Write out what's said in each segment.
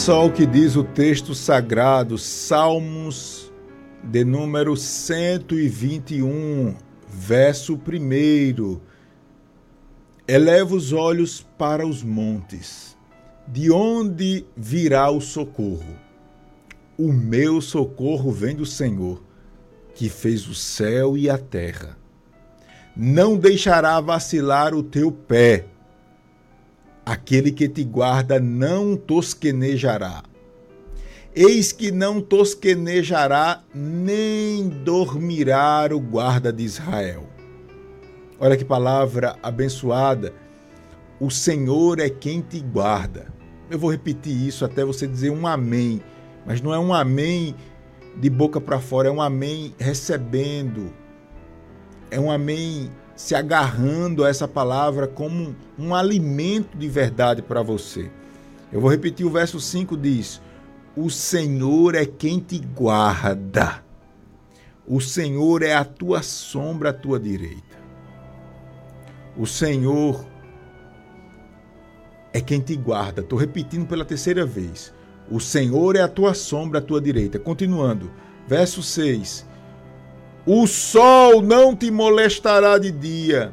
só o que diz o texto sagrado, Salmos de número 121, verso 1. Eleva os olhos para os montes, de onde virá o socorro? O meu socorro vem do Senhor, que fez o céu e a terra. Não deixará vacilar o teu pé Aquele que te guarda não tosquenejará. Eis que não tosquenejará, nem dormirá o guarda de Israel. Olha que palavra abençoada. O Senhor é quem te guarda. Eu vou repetir isso até você dizer um amém, mas não é um amém de boca para fora, é um amém recebendo. É um amém se agarrando a essa palavra como um, um alimento de verdade para você. Eu vou repetir o verso 5 diz: O Senhor é quem te guarda. O Senhor é a tua sombra à tua direita. O Senhor é quem te guarda. Estou repetindo pela terceira vez. O Senhor é a tua sombra à tua direita. Continuando, verso 6. O sol não te molestará de dia,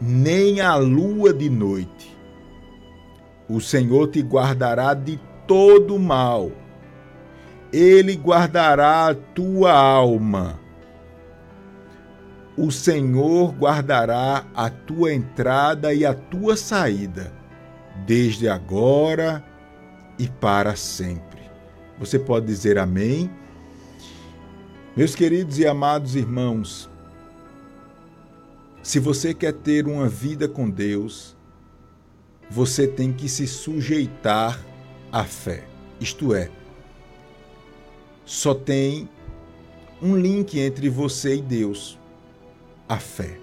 nem a lua de noite. O Senhor te guardará de todo mal. Ele guardará a tua alma. O Senhor guardará a tua entrada e a tua saída, desde agora e para sempre. Você pode dizer amém? Meus queridos e amados irmãos, se você quer ter uma vida com Deus, você tem que se sujeitar à fé. Isto é, só tem um link entre você e Deus: a fé.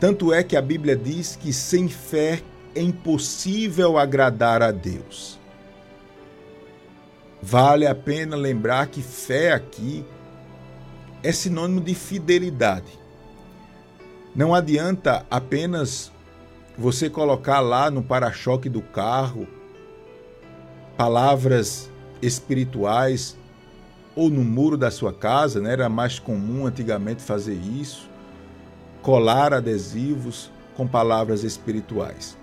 Tanto é que a Bíblia diz que sem fé é impossível agradar a Deus. Vale a pena lembrar que fé aqui é sinônimo de fidelidade. Não adianta apenas você colocar lá no para-choque do carro palavras espirituais ou no muro da sua casa, né? era mais comum antigamente fazer isso, colar adesivos com palavras espirituais.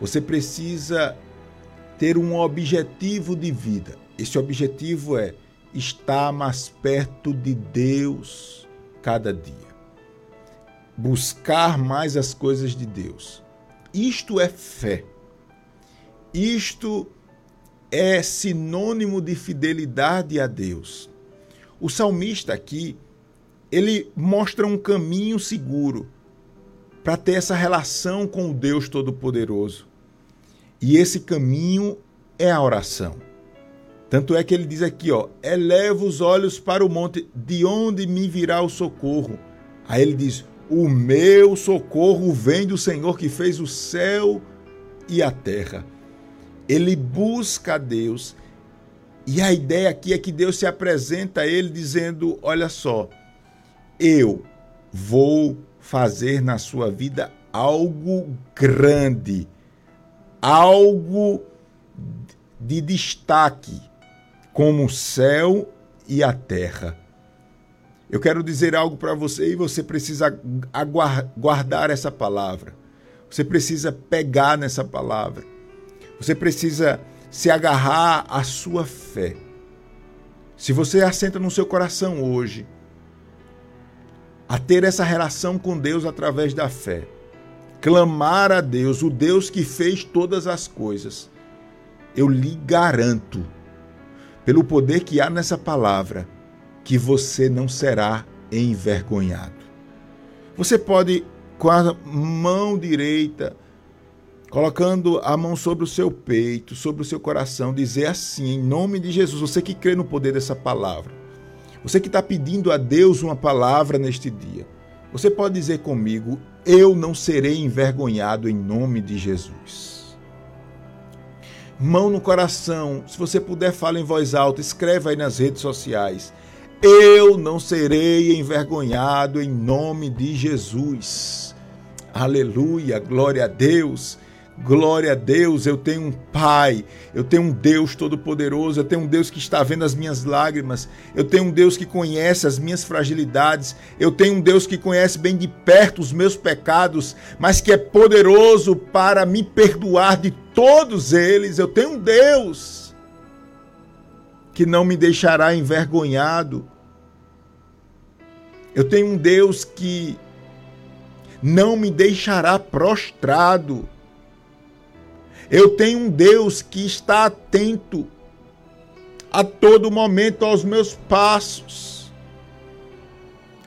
Você precisa ter um objetivo de vida. Esse objetivo é estar mais perto de Deus cada dia. Buscar mais as coisas de Deus. Isto é fé. Isto é sinônimo de fidelidade a Deus. O salmista aqui, ele mostra um caminho seguro para ter essa relação com o Deus Todo-Poderoso. E esse caminho é a oração. Tanto é que ele diz aqui, ó, eleva os olhos para o monte, de onde me virá o socorro? Aí ele diz: O meu socorro vem do Senhor que fez o céu e a terra. Ele busca a Deus. E a ideia aqui é que Deus se apresenta a ele dizendo: Olha só, eu vou fazer na sua vida algo grande, algo de destaque como o céu e a terra. Eu quero dizer algo para você e você precisa guardar essa palavra. Você precisa pegar nessa palavra. Você precisa se agarrar à sua fé. Se você assenta no seu coração hoje a ter essa relação com Deus através da fé, clamar a Deus, o Deus que fez todas as coisas, eu lhe garanto pelo poder que há nessa palavra, que você não será envergonhado. Você pode, com a mão direita, colocando a mão sobre o seu peito, sobre o seu coração, dizer assim, em nome de Jesus, você que crê no poder dessa palavra, você que está pedindo a Deus uma palavra neste dia, você pode dizer comigo: Eu não serei envergonhado em nome de Jesus mão no coração. Se você puder, fala em voz alta, escreva aí nas redes sociais. Eu não serei envergonhado em nome de Jesus. Aleluia, glória a Deus. Glória a Deus, eu tenho um Pai, eu tenho um Deus todo-poderoso, eu tenho um Deus que está vendo as minhas lágrimas, eu tenho um Deus que conhece as minhas fragilidades, eu tenho um Deus que conhece bem de perto os meus pecados, mas que é poderoso para me perdoar de todos eles. Eu tenho um Deus que não me deixará envergonhado. Eu tenho um Deus que não me deixará prostrado. Eu tenho um Deus que está atento a todo momento aos meus passos.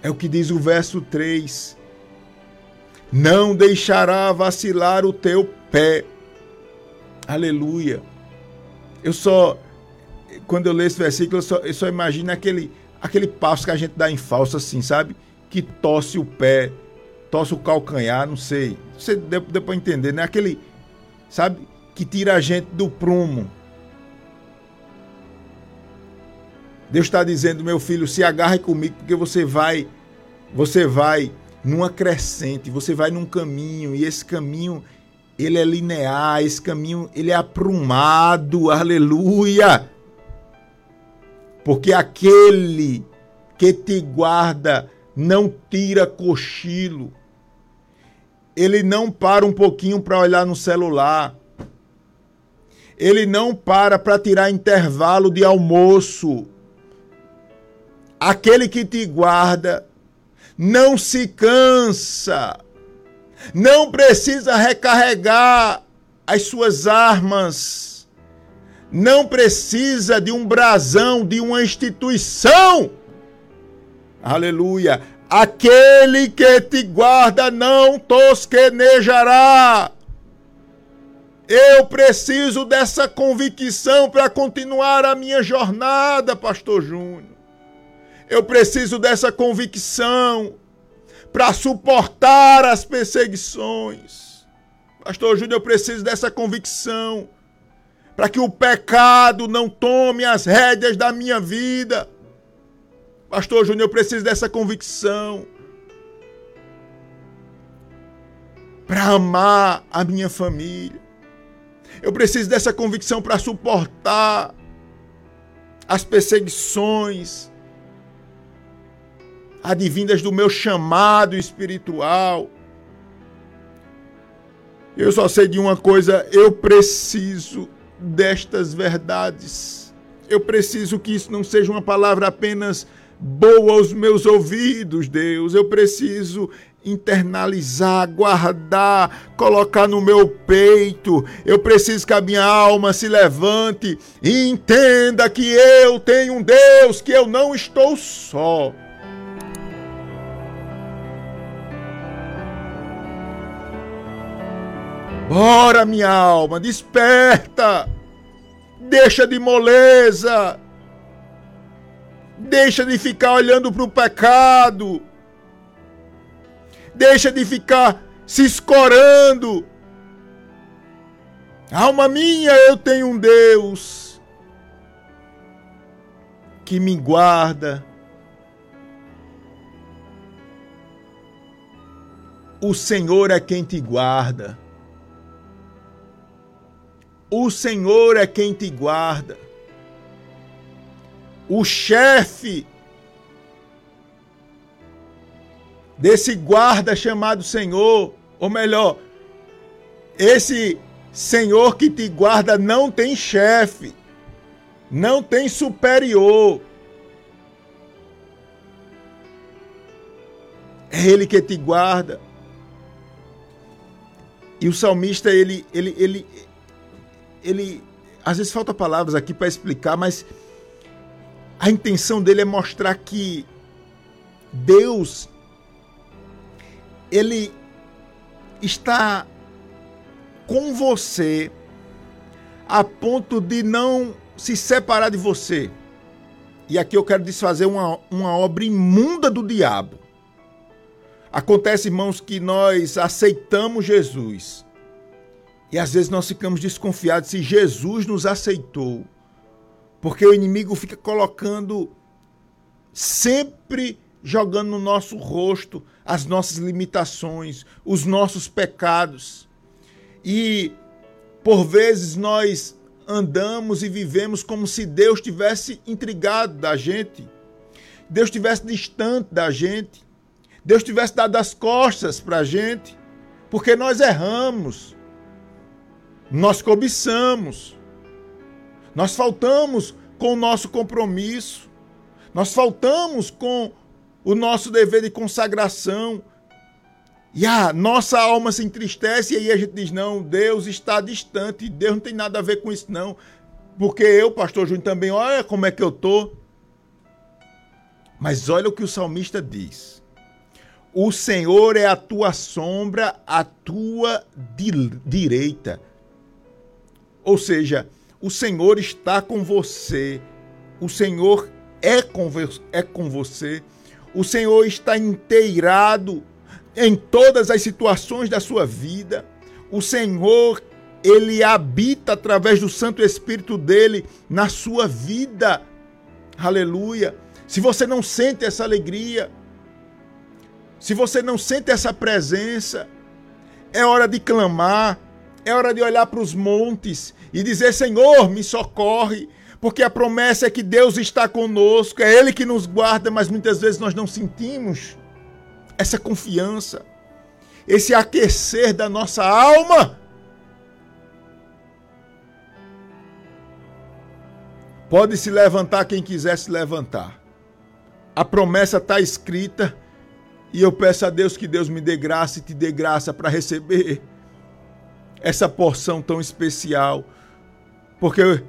É o que diz o verso 3. Não deixará vacilar o teu pé. Aleluia. Eu só, quando eu leio esse versículo, eu só, eu só imagino aquele, aquele passo que a gente dá em falso assim, sabe? Que tosse o pé, tosse o calcanhar, não sei. Você deu, deu para entender, né? Aquele, sabe? Que tira a gente do prumo. Deus está dizendo, meu filho, se agarre comigo, porque você vai, você vai numa crescente, você vai num caminho, e esse caminho, ele é linear, esse caminho, ele é aprumado, aleluia! Porque aquele que te guarda não tira cochilo, ele não para um pouquinho para olhar no celular, ele não para para tirar intervalo de almoço. Aquele que te guarda não se cansa, não precisa recarregar as suas armas, não precisa de um brasão, de uma instituição. Aleluia. Aquele que te guarda não tosquenejará. Eu preciso dessa convicção para continuar a minha jornada, Pastor Júnior. Eu preciso dessa convicção para suportar as perseguições. Pastor Júnior, eu preciso dessa convicção para que o pecado não tome as rédeas da minha vida. Pastor Júnior, eu preciso dessa convicção para amar a minha família. Eu preciso dessa convicção para suportar as perseguições advindas do meu chamado espiritual. Eu só sei de uma coisa, eu preciso destas verdades. Eu preciso que isso não seja uma palavra apenas boa aos meus ouvidos, Deus. Eu preciso internalizar, guardar, colocar no meu peito. Eu preciso que a minha alma se levante e entenda que eu tenho um Deus, que eu não estou só. Bora, minha alma, desperta! Deixa de moleza! Deixa de ficar olhando para o pecado! Deixa de ficar se escorando. Alma minha, eu tenho um Deus que me guarda. O Senhor é quem te guarda. O Senhor é quem te guarda. O chefe desse guarda chamado Senhor, ou melhor, esse Senhor que te guarda não tem chefe, não tem superior. É ele que te guarda. E o salmista, ele, ele, ele, ele, às vezes falta palavras aqui para explicar, mas a intenção dele é mostrar que Deus ele está com você a ponto de não se separar de você. E aqui eu quero desfazer uma, uma obra imunda do diabo. Acontece, irmãos, que nós aceitamos Jesus. E às vezes nós ficamos desconfiados se Jesus nos aceitou. Porque o inimigo fica colocando sempre jogando no nosso rosto as nossas limitações, os nossos pecados. E Por vezes nós andamos e vivemos como se Deus tivesse intrigado da gente, Deus tivesse distante da gente, Deus tivesse dado as costas para a gente, porque nós erramos, nós cobiçamos, nós faltamos com o nosso compromisso, nós faltamos com o nosso dever de consagração, e a nossa alma se entristece e aí a gente diz: não, Deus está distante, Deus não tem nada a ver com isso, não. Porque eu, pastor Júnior, também, olha como é que eu estou. Mas olha o que o salmista diz. O Senhor é a tua sombra, a tua direita. Ou seja, o Senhor está com você. O Senhor é com, é com você. O Senhor está inteirado em todas as situações da sua vida. O Senhor, ele habita através do Santo Espírito dele na sua vida. Aleluia. Se você não sente essa alegria, se você não sente essa presença, é hora de clamar, é hora de olhar para os montes e dizer: Senhor, me socorre, porque a promessa é que Deus está conosco, é Ele que nos guarda, mas muitas vezes nós não sentimos essa confiança, esse aquecer da nossa alma. Pode se levantar quem quiser se levantar. A promessa está escrita e eu peço a Deus que Deus me dê graça e te dê graça para receber essa porção tão especial. Porque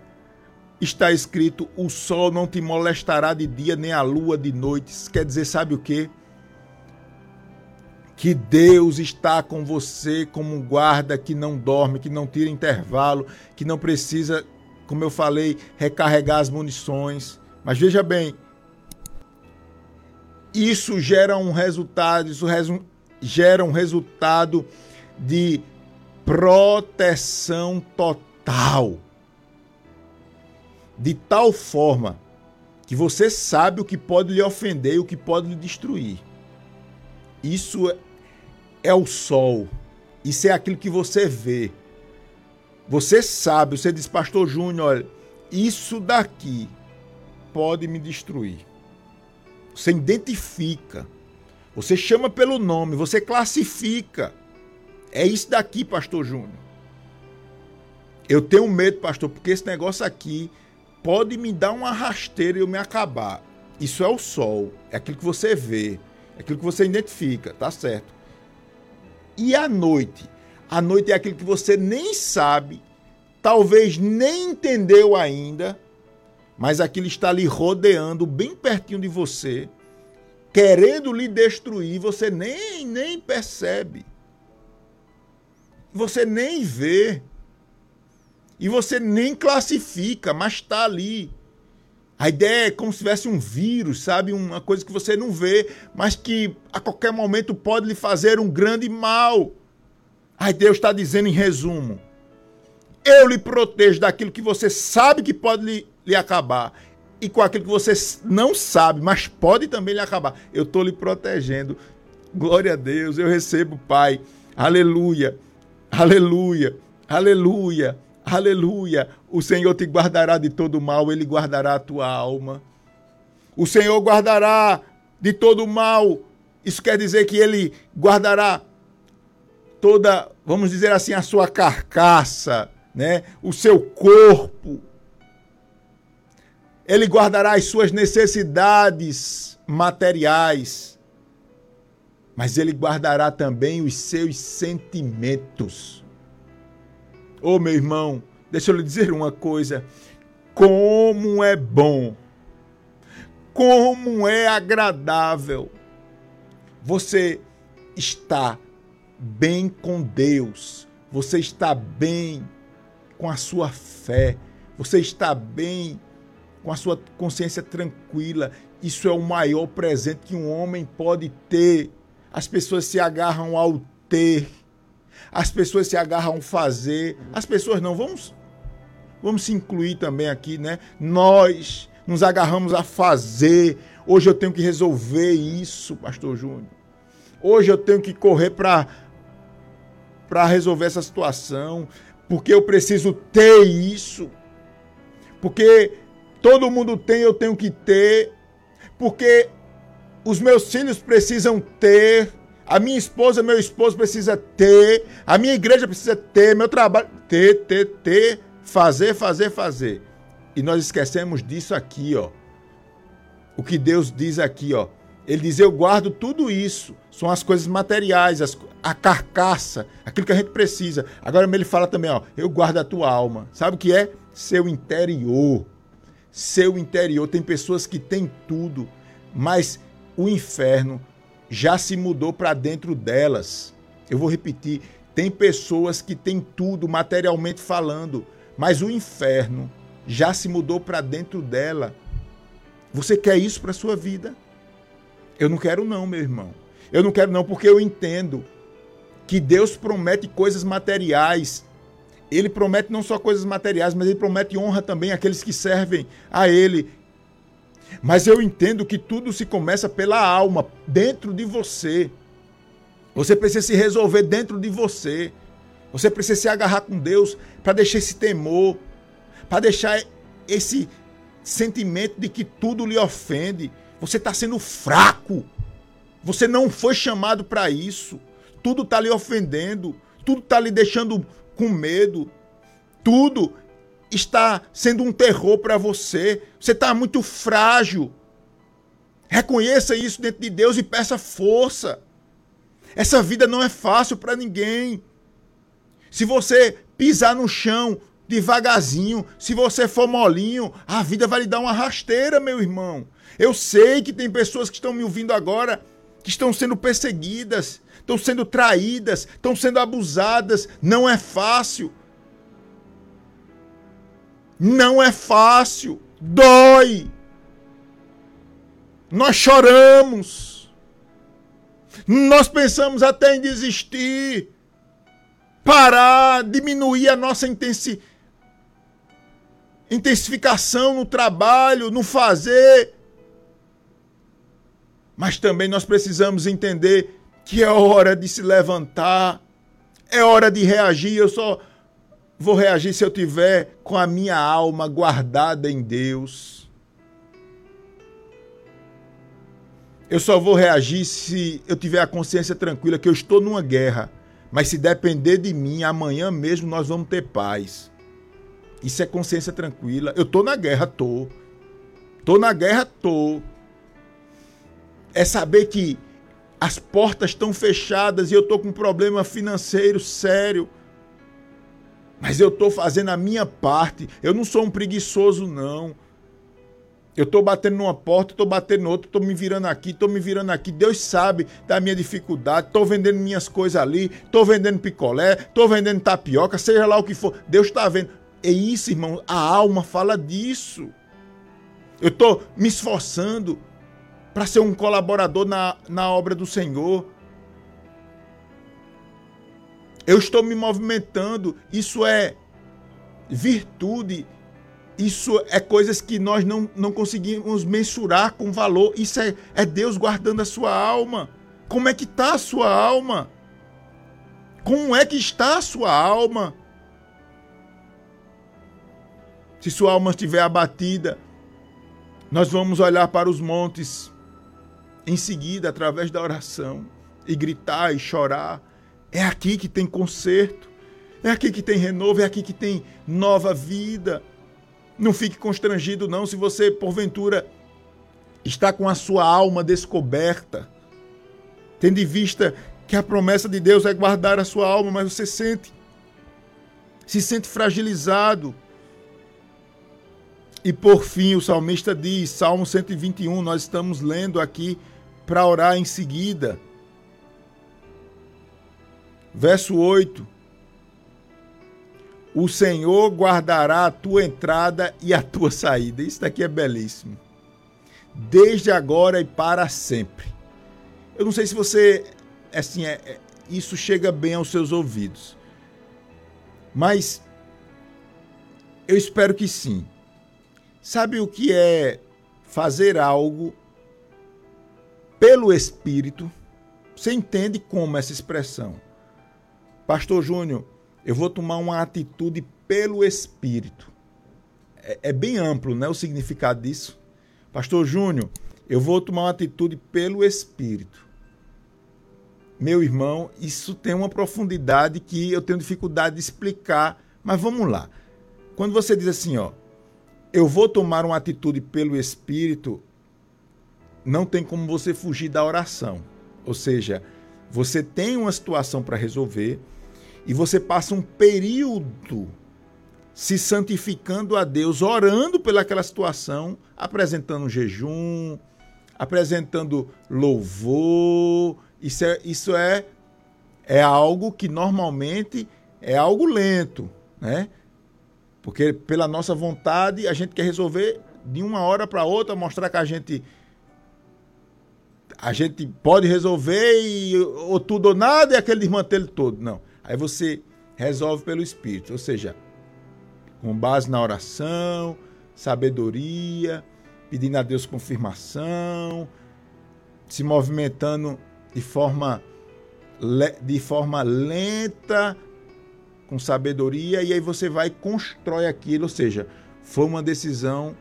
está escrito: o sol não te molestará de dia, nem a lua de noite. Quer dizer, sabe o que? que Deus está com você como um guarda que não dorme, que não tira intervalo, que não precisa, como eu falei, recarregar as munições. Mas veja bem, isso gera um resultado, isso resu gera um resultado de proteção total. De tal forma que você sabe o que pode lhe ofender e o que pode lhe destruir. Isso é o sol. Isso é aquilo que você vê. Você sabe, você diz, Pastor Júnior, olha, isso daqui pode me destruir. Você identifica. Você chama pelo nome, você classifica. É isso daqui, Pastor Júnior. Eu tenho medo, pastor, porque esse negócio aqui pode me dar uma rasteira e eu me acabar. Isso é o sol, é aquilo que você vê. É aquilo que você identifica, tá certo. E a noite? A noite é aquilo que você nem sabe, talvez nem entendeu ainda, mas aquilo está ali rodeando bem pertinho de você, querendo lhe destruir, você nem nem percebe. Você nem vê. E você nem classifica, mas está ali a ideia é como se tivesse um vírus, sabe? Uma coisa que você não vê, mas que a qualquer momento pode lhe fazer um grande mal. Aí Deus está dizendo em resumo: eu lhe protejo daquilo que você sabe que pode lhe, lhe acabar. E com aquilo que você não sabe, mas pode também lhe acabar. Eu estou lhe protegendo. Glória a Deus, eu recebo, Pai. Aleluia, aleluia, aleluia. Aleluia! O Senhor te guardará de todo mal, ele guardará a tua alma. O Senhor guardará de todo mal. Isso quer dizer que ele guardará toda, vamos dizer assim, a sua carcaça, né? O seu corpo. Ele guardará as suas necessidades materiais. Mas ele guardará também os seus sentimentos. Ô oh, meu irmão, deixa eu lhe dizer uma coisa. Como é bom, como é agradável você está bem com Deus, você está bem com a sua fé, você está bem com a sua consciência tranquila. Isso é o maior presente que um homem pode ter. As pessoas se agarram ao ter as pessoas se agarram a fazer, as pessoas não. Vamos, vamos se incluir também aqui, né? Nós nos agarramos a fazer. Hoje eu tenho que resolver isso, Pastor Júnior. Hoje eu tenho que correr para para resolver essa situação. porque eu preciso ter isso, porque todo mundo tem, eu tenho que ter, porque os meus filhos precisam ter, a minha esposa, meu esposo precisa ter, a minha igreja precisa ter, meu trabalho ter, ter, ter, fazer, fazer, fazer. E nós esquecemos disso aqui, ó. O que Deus diz aqui, ó. Ele diz: Eu guardo tudo isso. São as coisas materiais, as, a carcaça, aquilo que a gente precisa. Agora ele fala também: ó, Eu guardo a tua alma. Sabe o que é? Seu interior. Seu interior. Tem pessoas que têm tudo, mas o inferno já se mudou para dentro delas. Eu vou repetir: tem pessoas que têm tudo materialmente falando, mas o inferno já se mudou para dentro dela. Você quer isso para sua vida? Eu não quero não, meu irmão. Eu não quero não porque eu entendo que Deus promete coisas materiais. Ele promete não só coisas materiais, mas ele promete honra também àqueles que servem a ele. Mas eu entendo que tudo se começa pela alma, dentro de você. Você precisa se resolver dentro de você. Você precisa se agarrar com Deus para deixar esse temor, para deixar esse sentimento de que tudo lhe ofende. Você está sendo fraco. Você não foi chamado para isso. Tudo está lhe ofendendo. Tudo está lhe deixando com medo. Tudo está sendo um terror para você. Você está muito frágil. Reconheça isso dentro de Deus e peça força. Essa vida não é fácil para ninguém. Se você pisar no chão devagarzinho, se você for molinho, a vida vai lhe dar uma rasteira, meu irmão. Eu sei que tem pessoas que estão me ouvindo agora que estão sendo perseguidas, estão sendo traídas, estão sendo abusadas. Não é fácil. Não é fácil. Dói. Nós choramos. Nós pensamos até em desistir, parar, diminuir a nossa intensificação no trabalho, no fazer. Mas também nós precisamos entender que é hora de se levantar, é hora de reagir. Eu só vou reagir se eu tiver com a minha alma guardada em Deus. Eu só vou reagir se eu tiver a consciência tranquila que eu estou numa guerra. Mas se depender de mim, amanhã mesmo nós vamos ter paz. Isso é consciência tranquila. Eu tô na guerra, tô. Tô na guerra, tô é saber que as portas estão fechadas e eu estou com um problema financeiro sério. Mas eu estou fazendo a minha parte. Eu não sou um preguiçoso, não. Eu estou batendo numa porta, estou batendo noutra, estou me virando aqui, estou me virando aqui. Deus sabe da minha dificuldade. Estou vendendo minhas coisas ali, estou vendendo picolé, estou vendendo tapioca, seja lá o que for. Deus está vendo. É isso, irmão. A alma fala disso. Eu estou me esforçando para ser um colaborador na, na obra do Senhor. Eu estou me movimentando. Isso é virtude. Isso é coisas que nós não, não conseguimos mensurar com valor. Isso é, é Deus guardando a sua alma. Como é que está a sua alma? Como é que está a sua alma? Se sua alma estiver abatida, nós vamos olhar para os montes em seguida, através da oração, e gritar e chorar. É aqui que tem conserto, é aqui que tem renovo, é aqui que tem nova vida. Não fique constrangido, não, se você, porventura, está com a sua alma descoberta, tendo em vista que a promessa de Deus é guardar a sua alma, mas você sente, se sente fragilizado. E por fim, o salmista diz, Salmo 121, nós estamos lendo aqui para orar em seguida. Verso 8: O Senhor guardará a tua entrada e a tua saída. Isso daqui é belíssimo. Desde agora e para sempre. Eu não sei se você, assim, é, é, isso chega bem aos seus ouvidos. Mas eu espero que sim. Sabe o que é fazer algo pelo Espírito. Você entende como essa expressão? Pastor Júnior, eu vou tomar uma atitude pelo Espírito. É, é bem amplo né, o significado disso. Pastor Júnior, eu vou tomar uma atitude pelo Espírito. Meu irmão, isso tem uma profundidade que eu tenho dificuldade de explicar, mas vamos lá. Quando você diz assim, ó, eu vou tomar uma atitude pelo Espírito, não tem como você fugir da oração. Ou seja, você tem uma situação para resolver e você passa um período se santificando a Deus, orando pelaquela situação, apresentando um jejum, apresentando louvor. Isso é, isso é, é algo que normalmente é algo lento, né? Porque pela nossa vontade a gente quer resolver de uma hora para outra, mostrar que a gente a gente pode resolver e, ou tudo ou nada e aquele desmantelo todo. Não. Aí você resolve pelo Espírito, ou seja, com base na oração, sabedoria, pedindo a Deus confirmação, se movimentando de forma, de forma lenta, com sabedoria, e aí você vai e constrói aquilo, ou seja, foi uma decisão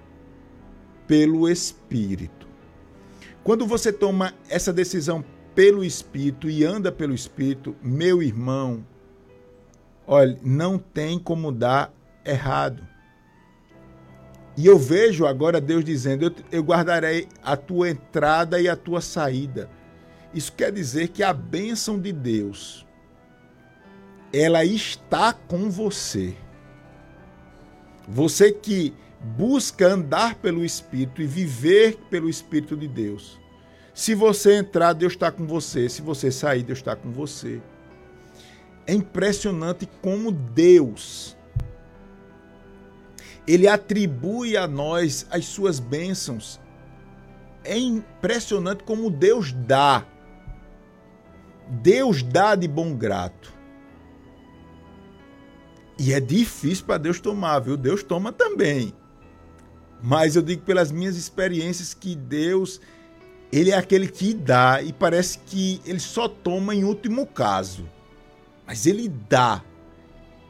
pelo Espírito. Quando você toma essa decisão pelo Espírito e anda pelo Espírito, meu irmão, olha, não tem como dar errado. E eu vejo agora Deus dizendo: eu, eu guardarei a tua entrada e a tua saída. Isso quer dizer que a bênção de Deus, ela está com você. Você que busca andar pelo Espírito e viver pelo Espírito de Deus. Se você entrar, Deus está com você. Se você sair, Deus está com você. É impressionante como Deus ele atribui a nós as suas bênçãos. É impressionante como Deus dá. Deus dá de bom grato. E é difícil para Deus tomar, viu? Deus toma também. Mas eu digo pelas minhas experiências que Deus, ele é aquele que dá e parece que ele só toma em último caso. Mas ele dá.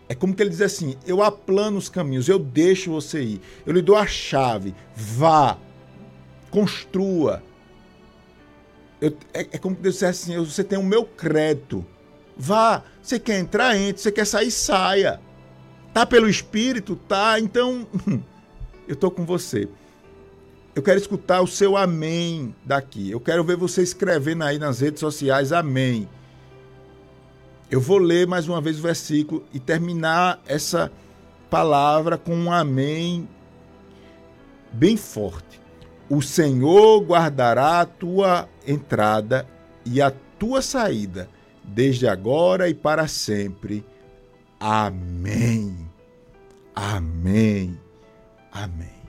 É como que ele diz assim: eu aplano os caminhos, eu deixo você ir, eu lhe dou a chave, vá, construa. Eu, é, é, como que Deus dissesse assim: você tem o meu crédito, vá. Você quer entrar, entre, você quer sair, saia. Tá pelo Espírito? Tá, então eu tô com você. Eu quero escutar o seu amém daqui. Eu quero ver você escrevendo aí nas redes sociais amém. Eu vou ler mais uma vez o versículo e terminar essa palavra com um amém bem forte. O Senhor guardará a tua entrada e a tua saída, desde agora e para sempre. Amém. Amém. Amém.